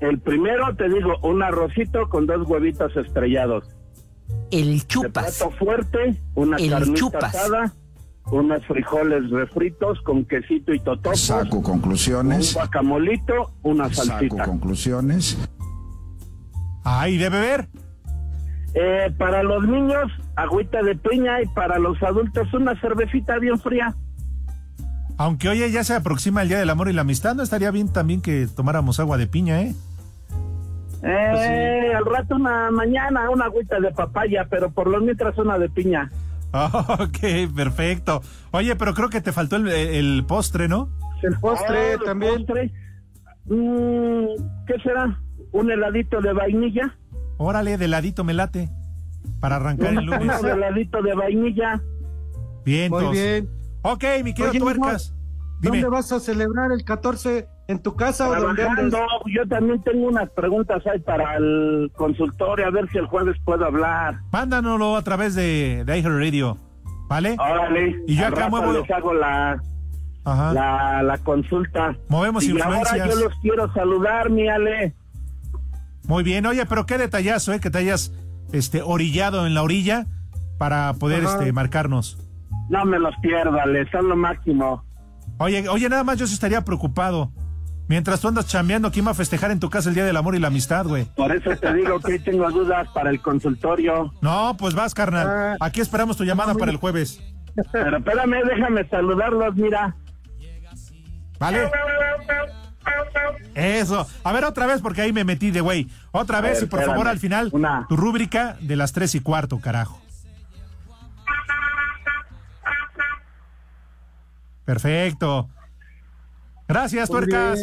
El primero, te digo, un arrocito con dos huevitos estrellados. El De chupas. plato fuerte, una El carnita chupas. asada, unos frijoles refritos con quesito y totopos, Saco un conclusiones. guacamolito, una Saco salsita. conclusiones. Ay, de beber. Eh, para los niños, agüita de piña y para los adultos una cervecita bien fría. Aunque oye, ya se aproxima el Día del Amor y la Amistad, ¿no estaría bien también que tomáramos agua de piña, eh? Eh, al rato una mañana una agüita de papaya, pero por lo mientras una de piña. Ok, perfecto. Oye, pero creo que te faltó el, el postre, ¿no? El postre Ah, también. postre. Mm, ¿Qué será? ¿Un heladito de vainilla? Órale, de ladito me late. Para arrancar el Un lunes. heladito de vainilla. Bien, Muy entonces. bien. Ok, mi querido Oye, Tuercas. Dime. ¿Dónde vas a celebrar el 14? ¿En tu casa o dónde andas? Trabajando. Yo también tengo unas preguntas ahí para el consultorio, a ver si el jueves puedo hablar. Mándanoslo a través de, de iHeartRadio. ¿Vale? Órale. Y yo acá muevo- les hago la, Ajá. la, la consulta. Movemos y influencias. ahora yo los quiero saludar, mi Ale. Muy bien, oye, pero qué detallazo, ¿eh? Que te hayas este, orillado en la orilla para poder Ajá. este, marcarnos. No me los pierda, les son lo máximo. Oye, oye, nada más yo sí estaría preocupado. Mientras tú andas chambeando, ¿quién va a festejar en tu casa el Día del Amor y la Amistad, güey? Por eso te digo que tengo dudas para el consultorio. No, pues vas, carnal. Aquí esperamos tu llamada para el jueves. Pero espérame, déjame saludarlos, mira. ¿Vale? Eso. A ver, otra vez, porque ahí me metí de güey. Otra vez ver, y por espérame. favor al final, Una. tu rúbrica de las tres y cuarto, carajo. Perfecto. Gracias, Muy tuercas.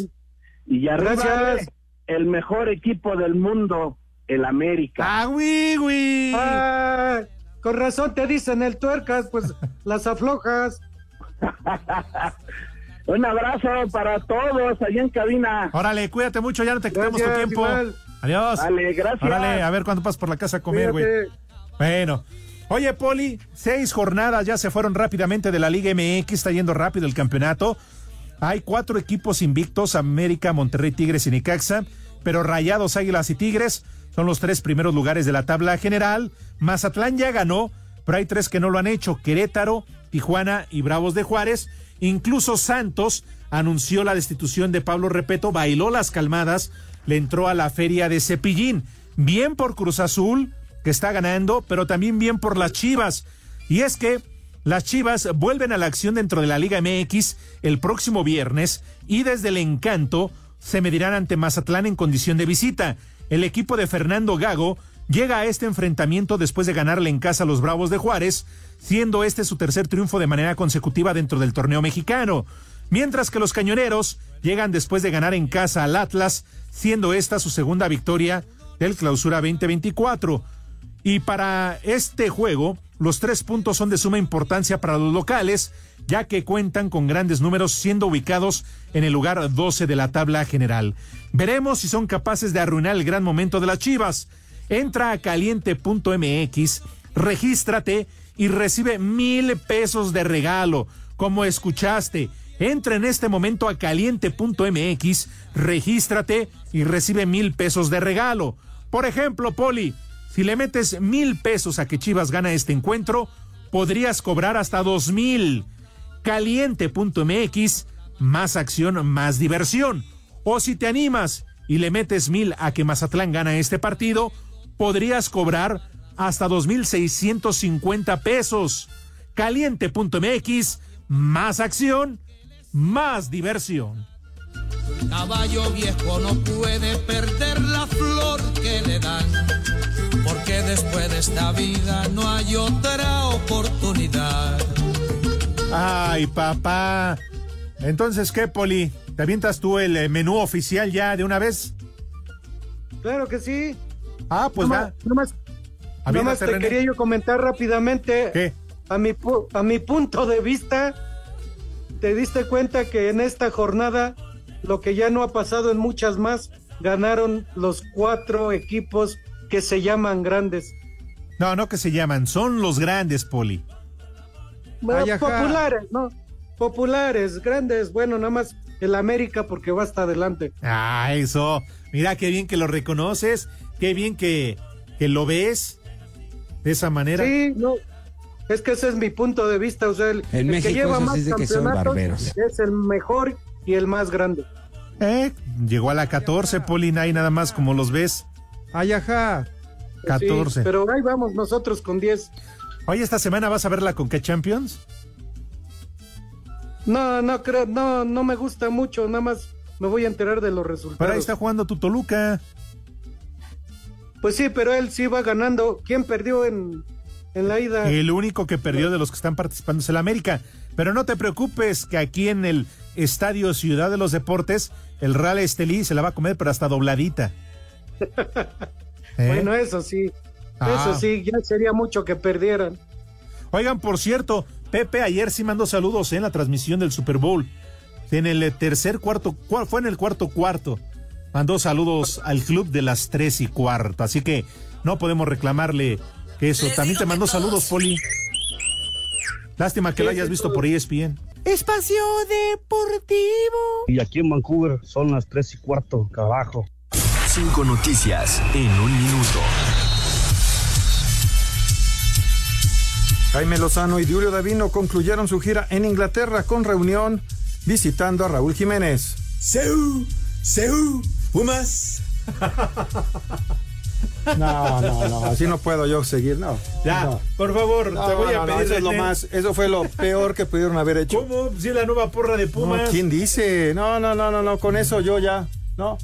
bien. Y arriba, Gracias. el mejor equipo del mundo, el América. ¡Ah, güey, güey! Ah, con razón te dicen el tuercas, pues las aflojas. Un abrazo para todos allá en cabina. Órale, cuídate mucho, ya no te quitamos tu tiempo. igual. Adiós. Dale, gracias. Órale, a ver cuándo pasas por la casa a comer, güey. Bueno. Oye, Poli, seis jornadas ya se fueron rápidamente de la Liga MX, está yendo rápido el campeonato. Hay cuatro equipos invictos, América, Monterrey, Tigres y Necaxa, pero Rayados, Águilas y Tigres Son los tres primeros lugares de la tabla general. Mazatlán ya ganó, pero hay tres que no lo han hecho. Querétaro, Tijuana y Bravos de Juárez. Incluso Santos anunció la destitución de Pablo Repeto, bailó las calmadas, le entró a la feria de Cepillín. Bien por Cruz Azul, que está ganando, pero también bien por las Chivas. Y es que las Chivas vuelven a la acción dentro de la Liga MX el próximo viernes y desde el encanto se medirán ante Mazatlán en condición de visita. El equipo de Fernando Gago llega a este enfrentamiento después de ganarle en casa a los Bravos de Juárez, siendo este su tercer triunfo de manera consecutiva dentro del torneo mexicano. Mientras que los cañoneros llegan después de ganar en casa al Atlas, siendo esta su segunda victoria del clausura 2024. Y para este juego, los tres puntos son de suma importancia para los locales, ya que cuentan con grandes números siendo ubicados en el lugar 12 de la tabla general. Veremos si son capaces de arruinar el gran momento de las Chivas. Entra a caliente.mx, regístrate y recibe mil pesos de regalo, como escuchaste. Entra en este momento a caliente.mx, regístrate y recibe mil pesos de regalo. Por ejemplo, Poli, si le metes mil pesos a que Chivas gana este encuentro, podrías cobrar hasta dos mil. Caliente.mx, más acción, más diversión. O si te animas y le metes mil a que Mazatlán gana este partido, podrías cobrar hasta dos mil seiscientos cincuenta pesos. Caliente.mx, más acción, más diversión. Caballo viejo no puede perder la flor que le dan, después de esta vida no hay otra oportunidad. Ay, papá. Entonces, ¿qué, Poli? ¿Te avientas tú el eh, menú oficial ya de una vez? Claro que sí. Ah, pues Nomás- va. Nomás, nomás te René. quería yo comentar rápidamente. ¿Qué? A mi, pu- a mi punto de vista, te diste cuenta que en esta jornada, lo que ya no ha pasado en muchas más, ganaron los cuatro equipos que se llaman grandes. No, no que se llaman, son los grandes, Poli. Bueno, populares, ¿no? Populares, grandes. Bueno, nada más el América porque va hasta adelante. Ah, eso. Mira qué bien que lo reconoces, qué bien que, que lo ves de esa manera. Sí, no. Es que ese es mi punto de vista. O sea, el, En el México que lleva más campeonatos barberos. es el mejor y el más grande. Eh, llegó a la 14, Poli, nada más como los ves. Ay, ajá. 14. Sí, pero ahí vamos nosotros con 10. Oye, esta semana vas a ver la Conca Champions. No, no creo, no, no me gusta mucho. Nada más me voy a enterar de los Pero ahí resultados. está jugando tu Toluca. Pues sí, pero él sí va ganando. ¿Quién perdió en, en la ida? El único que perdió de los que están participando es el América. Pero no te preocupes que aquí en el Estadio Ciudad de los Deportes, el Real Estelí se la va a comer, pero hasta dobladita. ¿Eh? Bueno, eso sí. Ah. Eso sí, ya sería mucho que perdieran. Oigan, por cierto, Pepe ayer sí mandó saludos en la transmisión del Super Bowl. En el tercer cuarto, cua- fue en el cuarto cuarto. Mandó saludos al club de las tres y cuarto. Así que no podemos reclamarle que eso. También te mandó saludos, Poli. Lástima que lo hayas visto por ESPN. Espacio Deportivo. Y aquí en Vancouver son las tres y cuarto, abajo. Cinco noticias en un minuto. Jaime Lozano y Julio Davino concluyeron su gira en Inglaterra con reunión visitando a Raúl Jiménez. Seú, Seú, Pumas. No, no, no, así no puedo yo seguir, no. Ya, no. por favor, No, te voy a no, pedir. eso es lo más, eso fue lo peor que pudieron haber hecho. ¿Cómo? Si la nueva porra de Pumas. No, ¿Quién dice? No, no, no, no, no, con eso yo ya, no.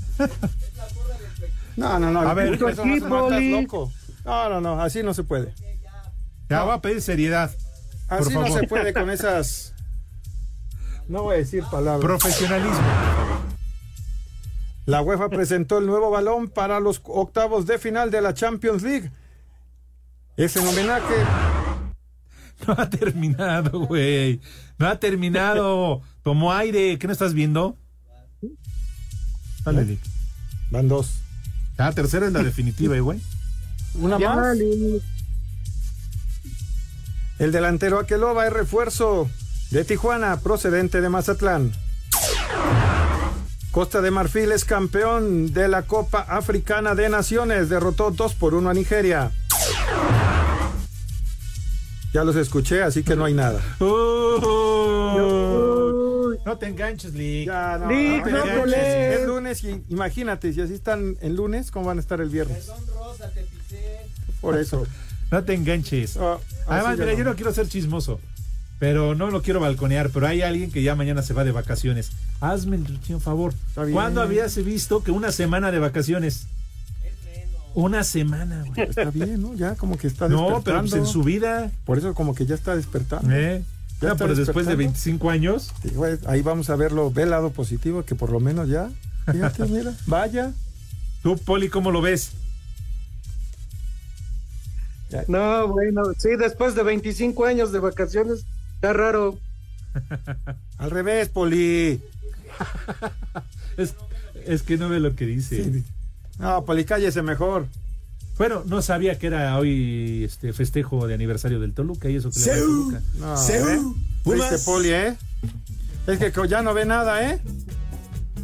No, no, no. A ver, eso no, estás loco. No, no, no, así no se puede. Ya voy a pedir seriedad. Así no se puede con esas. No voy a decir palabras. Profesionalismo. La UEFA presentó el nuevo balón para los octavos de final de la Champions League. Es en homenaje. No ha terminado, güey. No ha terminado. Tomó aire. ¿Qué no estás viendo? Dale. Van dos. La tercera es la definitiva, eh, güey. Una Ya, más. El delantero Aqueloba es refuerzo de Tijuana, procedente de Mazatlán. Costa de Marfil es campeón de la Copa Africana de Naciones. Derrotó 2 por 1 a Nigeria. Ya los escuché, así que no hay nada. No te enganches, Lick. Ya, no, Lick, no, no. Es lunes y imagínate, si así están el lunes, ¿cómo van a estar el viernes? Por eso. No te enganches. Ah, Además, mira, no. yo no quiero ser chismoso, pero no lo quiero balconear, pero hay alguien que ya mañana se va de vacaciones. Hazme el favor. bien. ¿Cuándo habías visto que una semana de vacaciones? Una semana, güey. Está bien, ¿no? Ya como que está No, despertando. pero pues en su vida. Por eso como que ya está despertando. ¿Eh? Ya pero después de despertando. 25 años. Sí, güey, ahí vamos a verlo, ve el lado positivo, que por lo menos ya. Fíjate, mira, vaya. Tú, Poli, ¿cómo lo ves? No, bueno, sí, después de 25 años de vacaciones, está raro. Al revés, Poli. Es, es que no ve lo que dice. No, Poli, cállese mejor. Bueno, no sabía que era hoy este festejo de aniversario del Toluca y eso que le. Toluca. No, Seú, ¿eh? Poli, ¿eh? Es que ya no ve nada, ¿eh?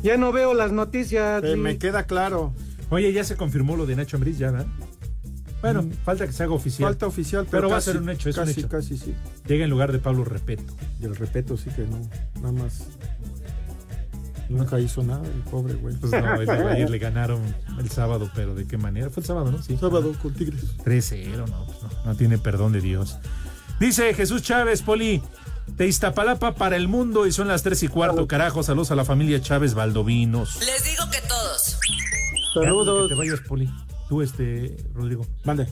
Ya no veo las noticias. Eh, me queda claro. Oye, ya se confirmó lo de Nacho Ambriz, ya, ¿verdad? Bueno, falta que se haga oficial. Falta oficial, pero, pero va a ser un hecho, es casi, un hecho. casi, sí. Llega en lugar de Pablo Repeto. Y el respeto sí que no, nada más. Nunca hizo nada, el pobre güey. Pues no, el de ayer le ganaron el sábado, pero ¿de qué manera? Fue el sábado, ¿no? Sí. Sábado con Tigres. 3-0, no, pues no, no tiene perdón de Dios. Dice Jesús Chávez, Poli, de Iztapalapa para el mundo y son las 3 y cuarto, carajo, saludos a la familia Chávez Valdovinos. Les digo que todos. Saludos. Que te vayas, Poli. Tú, este, Rodrigo. Mande.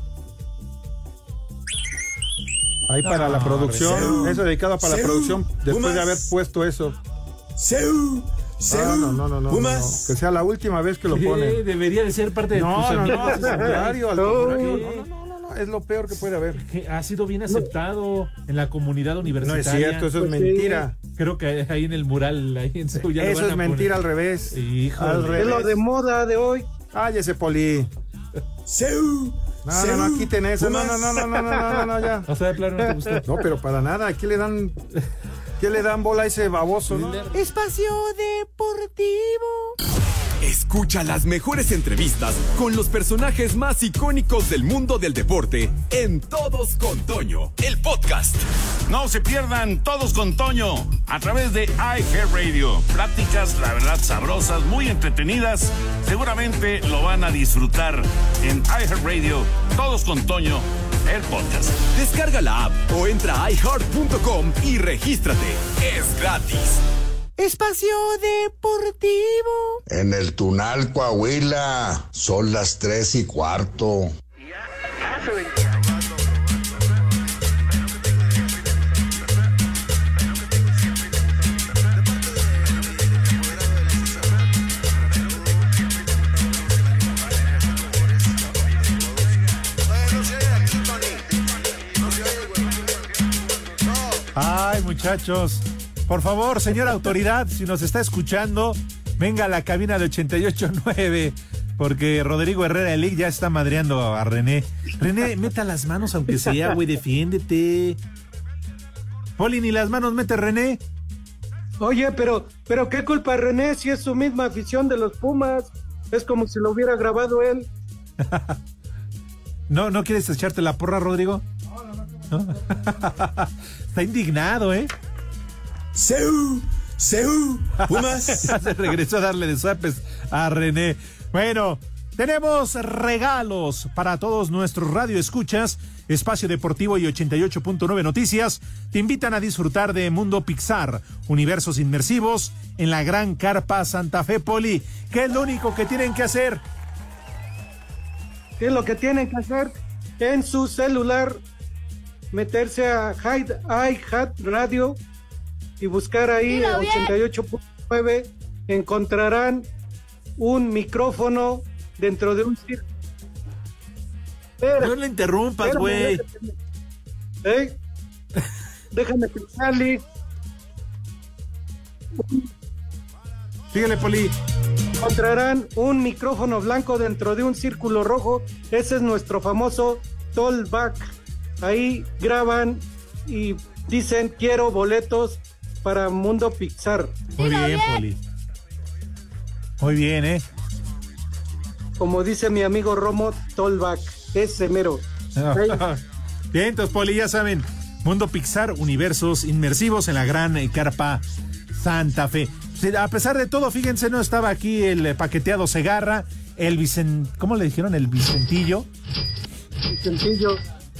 Ahí para la No, producción, eso dedicado para la producción, después Pumas. de haber puesto eso. No, no, no, no, no, Pumas. Que sea la última vez que lo ponen. debería de ser parte de no, tus no, no, no, no, no, no, es lo peor que puede haber. Que ha sido bien aceptado en la comunidad universitaria. No es cierto, eso es mentira. Creo que ahí en el mural, ahí en su Eso es mentira al revés. Híjole. Es lo de moda de hoy. Cállese, Poli. Seu. No, no, no, quiten eso. No, no, no, no, no, no, no, ya. O sea, de plano no te gustó. No, pero para nada, aquí le dan ¿Qué le dan bola a ese baboso, no? Espacio Deportivo. Escucha las mejores entrevistas con los personajes más icónicos del mundo del deporte en Todos con Toño, el podcast. No se pierdan todos con Toño a través de iHeartRadio. Pláticas, la verdad, sabrosas, muy entretenidas. Seguramente lo van a disfrutar en iHeartRadio. Todos con Toño, podcast. Descarga la app o entra a iHeart.com y regístrate. Es gratis. Espacio Deportivo. En el Tunal, Coahuila, son las tres y cuarto. Muchachos. Por favor, señora autoridad, si nos está escuchando, venga a la cabina de 88.9, porque Rodrigo Herrera Elic ya está madreando a René. René, meta las manos aunque sea, güey, defiéndete. Poli, ni las manos mete René. Oye, pero, pero qué culpa René si es su misma afición de los Pumas. Es como si lo hubiera grabado él. ¿No, ¿No quieres echarte la porra, Rodrigo? No, Está indignado, ¿eh? Seú. Seú. Pumas. Se regresó a darle de zapes a René. Bueno, tenemos regalos para todos nuestros radioescuchas. Espacio Deportivo y 88.9 Noticias te invitan a disfrutar de Mundo Pixar, universos inmersivos en la Gran Carpa Santa Fe Poli. ¿Qué es lo único que tienen que hacer? ¿Qué es lo que tienen que hacer? En su celular, meterse a Hide iHat Radio y buscar ahí Dilo bien. 88.9. Encontrarán un micrófono dentro de un círculo. Espera, No le interrumpas, güey. déjame. ¿Eh? Déjame explicarle. Síguele, Poli. Encontrarán un micrófono blanco dentro de un círculo rojo. Ese es nuestro famoso tollback. Ahí graban y dicen quiero boletos para Mundo Pixar. Muy bien, Poli. Muy bien, ¿eh? Como dice mi amigo Romo Tolbach, ese mero. Bien, entonces, Poli, ya saben, Mundo Pixar, universos inmersivos en la gran carpa Santa Fe. A pesar de todo, fíjense, no estaba aquí el eh, paqueteado Segarra, el Vicen... ¿Cómo le dijeron? El Vicentillo. Sencillo.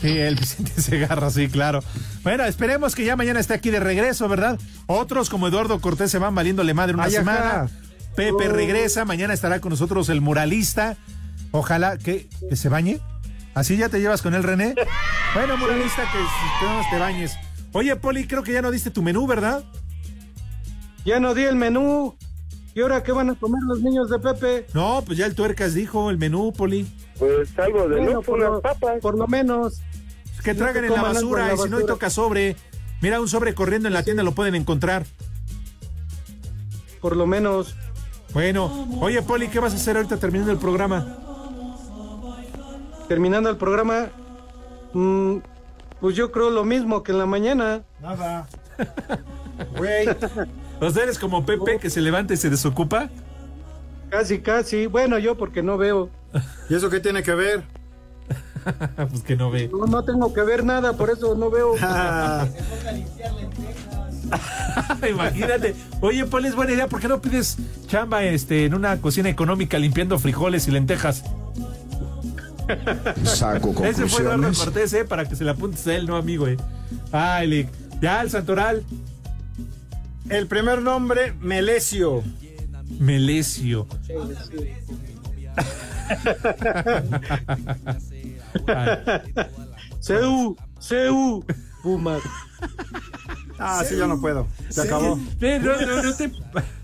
Sí, el Vicente Segarra, sí, claro. Bueno, esperemos que ya mañana esté aquí de regreso, ¿verdad? Otros como Eduardo Cortés se van valiéndole madre una Ay, ajá. semana. Pepe Oh. regresa, mañana estará con nosotros el muralista. Ojalá que, que se bañe. ¿Así ya te llevas con él, René? Bueno, muralista, que, que más te bañes. Oye, Poli, creo que ya no diste tu menú, ¿verdad? Ya no di el menú. ¿Y ahora qué van a comer los niños de Pepe? No, pues ya el tuercas dijo el menú, Poli. Pues algo de Bueno, no, por, unas lo, papas. por lo menos. Que No tragan que en la basura y si no y toca sobre. Mira, un sobre corriendo en la tienda lo pueden encontrar. Por lo menos. Bueno, oye, Poli, ¿qué vas a hacer ahorita terminando el programa? Terminando el programa. mm, pues yo creo lo mismo que en la mañana. Nada. Güey. O sea, eres como Pepe que se levanta y se desocupa. Casi, casi. Bueno, yo porque no veo. ¿Y eso qué tiene que ver? pues que no ve. No, no tengo que ver nada, por eso no veo. Ah, Imagínate. Oye, Poli, es buena idea. ¿Por qué no pides chamba este, en una cocina económica limpiando frijoles y lentejas? Saco Ese fue Eduardo conclusiones. Cortés, ¿eh? Para que se le apuntes a él, no, amigo, ¿eh? Ay, Lick. Ya, el Santoral. el primer nombre, Melesio. Melesio. Seu, Seu, Pumas. Ah, sí, ya no puedo. Se acabó. No, no, no te,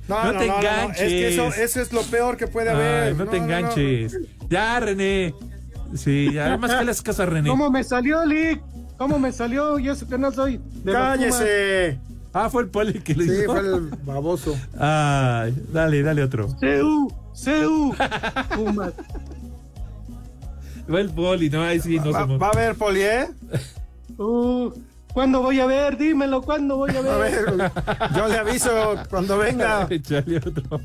no te enganches. Es que eso, eso es lo peor que puede haber. Ay, no, te enganches. Ya, René. Sí, ya, además que le haces caso a René. ¿Cómo me salió, Lick? ¿Cómo me salió? Y eso que no soy de ¡Cállese! Ah, fue el Poli que lo Sí, hizo. fue el baboso. Ay, dale, dale otro. Seu, Seu, Pumas. Fue el Poli, no, ahí sí, no Va, somos. va a ver, Poli, ¿eh? Uh, ¿Cuándo voy a ver? Dímelo, ¿cuándo voy a A ver? ver, yo le aviso cuando venga. Échale otro.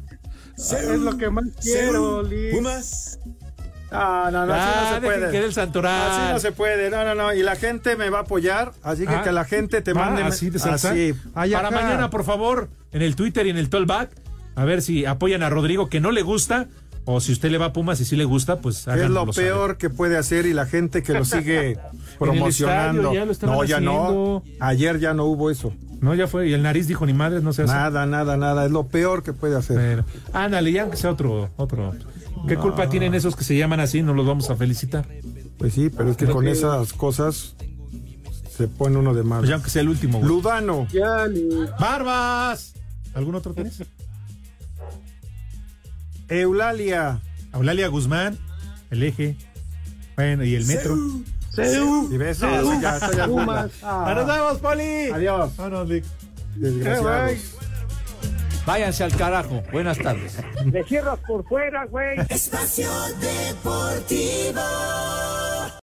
Es lo que más quiero, Lick. Pumas. No, no, no, así no Ah, se dejen puede. que el santoral. Así no se puede, no, no, no. Y la gente me va a apoyar, así que Ah, que la gente te va mande así de salsa. así. Ay, Para acá. mañana, por favor, en el Twitter y en el Tollback, a ver si apoyan a Rodrigo que no le gusta, o si usted le va a Pumas y sí le gusta, pues Es lo saber. peor que puede hacer y la gente que lo sigue promocionando. ya lo no, ya no. Ayer ya no hubo eso. No, ya fue, y el nariz dijo ni madre, no se hace. Nada, nada, nada. Es lo peor que puede hacer. Pero, ándale, ya que sea otro, otro. ¿Qué culpa tienen esos que se llaman así? No los vamos a felicitar. Pues sí, pero es que con esas cosas se pone uno de mal. Pues ya aunque sea el último. güey. Ludano. Ya. ¡Barbas! ¿Algún otro tienes? Eulalia. Eulalia Guzmán, el eje. Bueno, y el metro. Seu, Y ya. Ah, ¡Nos vemos, Poli! Adiós. Vámonos. Desgraciados. Váyanse al carajo. Buenas tardes. Le cierras por fuera, güey. Espacio Deportivo.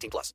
18 plus.